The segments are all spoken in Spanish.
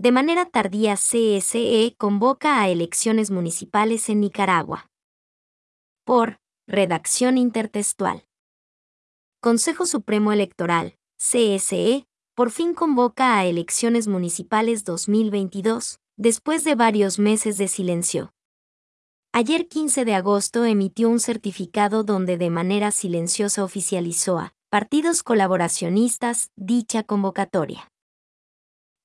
de manera tardía CSE convoca a elecciones municipales en Nicaragua. Por redacción intertextual. Consejo Supremo Electoral, CSE, por fin convoca a elecciones municipales 2022, después de varios meses de silencio. Ayer 15 de agosto emitió un certificado donde de manera silenciosa oficializó a partidos colaboracionistas dicha convocatoria.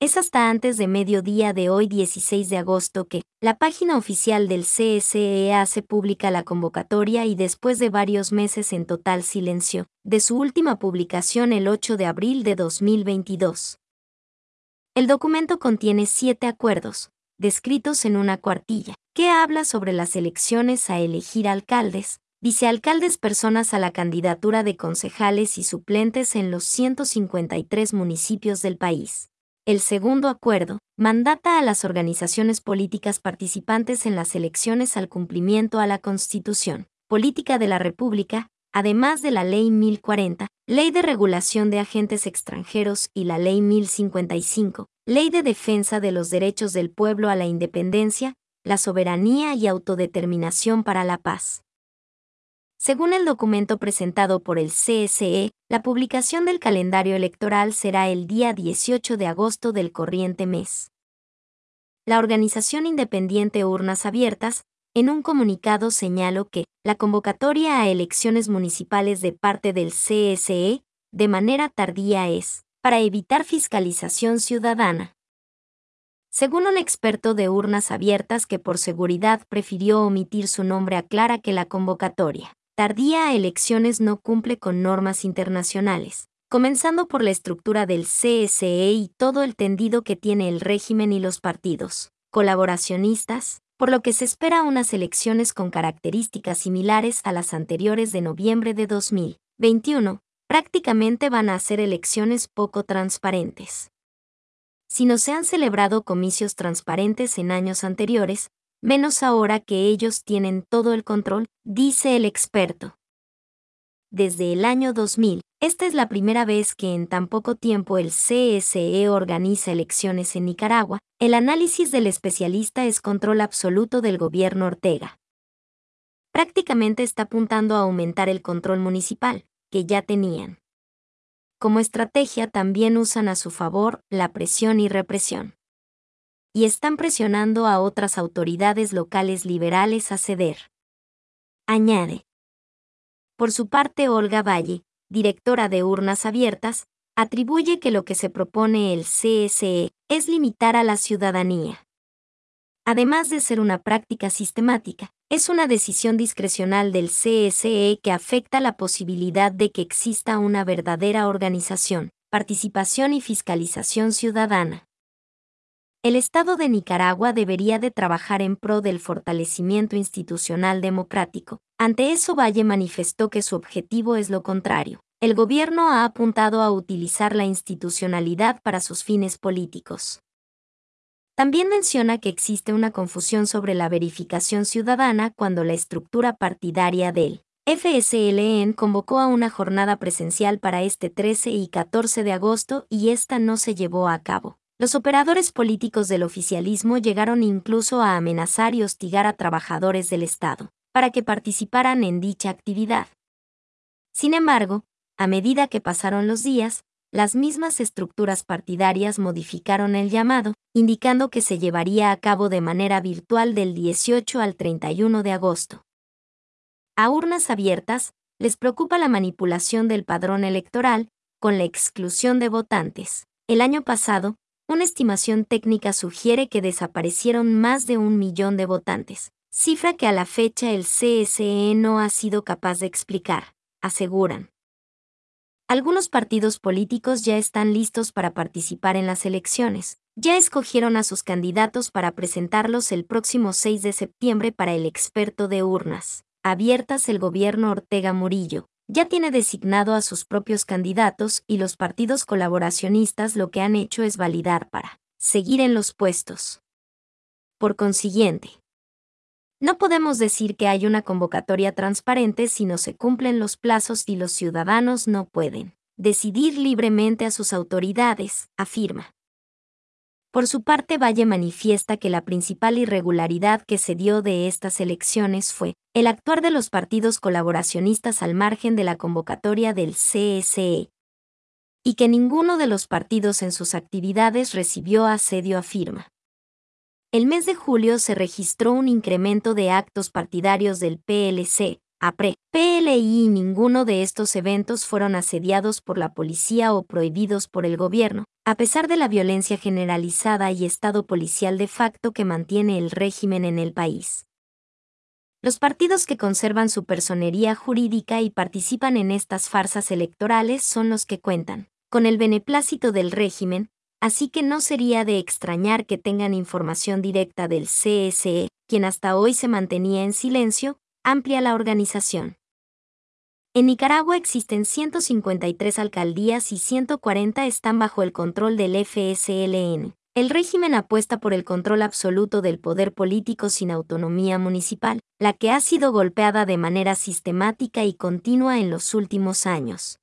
Es hasta antes de mediodía de hoy 16 de agosto que la página oficial del CSE hace pública la convocatoria y después de varios meses en total silencio, de su última publicación el 8 de abril de 2022. El documento contiene siete acuerdos, descritos en una cuartilla, que habla sobre las elecciones a elegir alcaldes, vicealcaldes personas a la candidatura de concejales y suplentes en los 153 municipios del país. El segundo acuerdo mandata a las organizaciones políticas participantes en las elecciones al cumplimiento a la Constitución, Política de la República, además de la Ley 1040, Ley de Regulación de Agentes Extranjeros y la Ley 1055, Ley de Defensa de los Derechos del Pueblo a la Independencia, la Soberanía y Autodeterminación para la Paz. Según el documento presentado por el CSE, la publicación del calendario electoral será el día 18 de agosto del corriente mes. La organización independiente Urnas Abiertas, en un comunicado señaló que la convocatoria a elecciones municipales de parte del CSE, de manera tardía es, para evitar fiscalización ciudadana. Según un experto de urnas abiertas que por seguridad prefirió omitir su nombre aclara que la convocatoria tardía a elecciones no cumple con normas internacionales, comenzando por la estructura del CSE y todo el tendido que tiene el régimen y los partidos colaboracionistas, por lo que se espera unas elecciones con características similares a las anteriores de noviembre de 2021, prácticamente van a ser elecciones poco transparentes. Si no se han celebrado comicios transparentes en años anteriores, menos ahora que ellos tienen todo el control, dice el experto. Desde el año 2000, esta es la primera vez que en tan poco tiempo el CSE organiza elecciones en Nicaragua, el análisis del especialista es control absoluto del gobierno Ortega. Prácticamente está apuntando a aumentar el control municipal, que ya tenían. Como estrategia también usan a su favor la presión y represión y están presionando a otras autoridades locales liberales a ceder. Añade. Por su parte, Olga Valle, directora de Urnas Abiertas, atribuye que lo que se propone el CSE es limitar a la ciudadanía. Además de ser una práctica sistemática, es una decisión discrecional del CSE que afecta la posibilidad de que exista una verdadera organización, participación y fiscalización ciudadana. El Estado de Nicaragua debería de trabajar en pro del fortalecimiento institucional democrático. Ante eso Valle manifestó que su objetivo es lo contrario. El gobierno ha apuntado a utilizar la institucionalidad para sus fines políticos. También menciona que existe una confusión sobre la verificación ciudadana cuando la estructura partidaria del FSLN convocó a una jornada presencial para este 13 y 14 de agosto y esta no se llevó a cabo. Los operadores políticos del oficialismo llegaron incluso a amenazar y hostigar a trabajadores del Estado, para que participaran en dicha actividad. Sin embargo, a medida que pasaron los días, las mismas estructuras partidarias modificaron el llamado, indicando que se llevaría a cabo de manera virtual del 18 al 31 de agosto. A urnas abiertas, les preocupa la manipulación del padrón electoral, con la exclusión de votantes. El año pasado, una estimación técnica sugiere que desaparecieron más de un millón de votantes, cifra que a la fecha el CSE no ha sido capaz de explicar, aseguran. Algunos partidos políticos ya están listos para participar en las elecciones. Ya escogieron a sus candidatos para presentarlos el próximo 6 de septiembre para el experto de urnas. Abiertas el gobierno Ortega Murillo, ya tiene designado a sus propios candidatos y los partidos colaboracionistas lo que han hecho es validar para seguir en los puestos. Por consiguiente, no podemos decir que hay una convocatoria transparente si no se cumplen los plazos y los ciudadanos no pueden decidir libremente a sus autoridades, afirma. Por su parte, Valle manifiesta que la principal irregularidad que se dio de estas elecciones fue el actuar de los partidos colaboracionistas al margen de la convocatoria del CSE, y que ninguno de los partidos en sus actividades recibió asedio afirma. El mes de julio se registró un incremento de actos partidarios del PLC, APRE, PLI y ninguno de estos eventos fueron asediados por la policía o prohibidos por el gobierno, a pesar de la violencia generalizada y estado policial de facto que mantiene el régimen en el país. Los partidos que conservan su personería jurídica y participan en estas farsas electorales son los que cuentan con el beneplácito del régimen, así que no sería de extrañar que tengan información directa del CSE, quien hasta hoy se mantenía en silencio, amplia la organización. En Nicaragua existen 153 alcaldías y 140 están bajo el control del FSLN. El régimen apuesta por el control absoluto del poder político sin autonomía municipal, la que ha sido golpeada de manera sistemática y continua en los últimos años.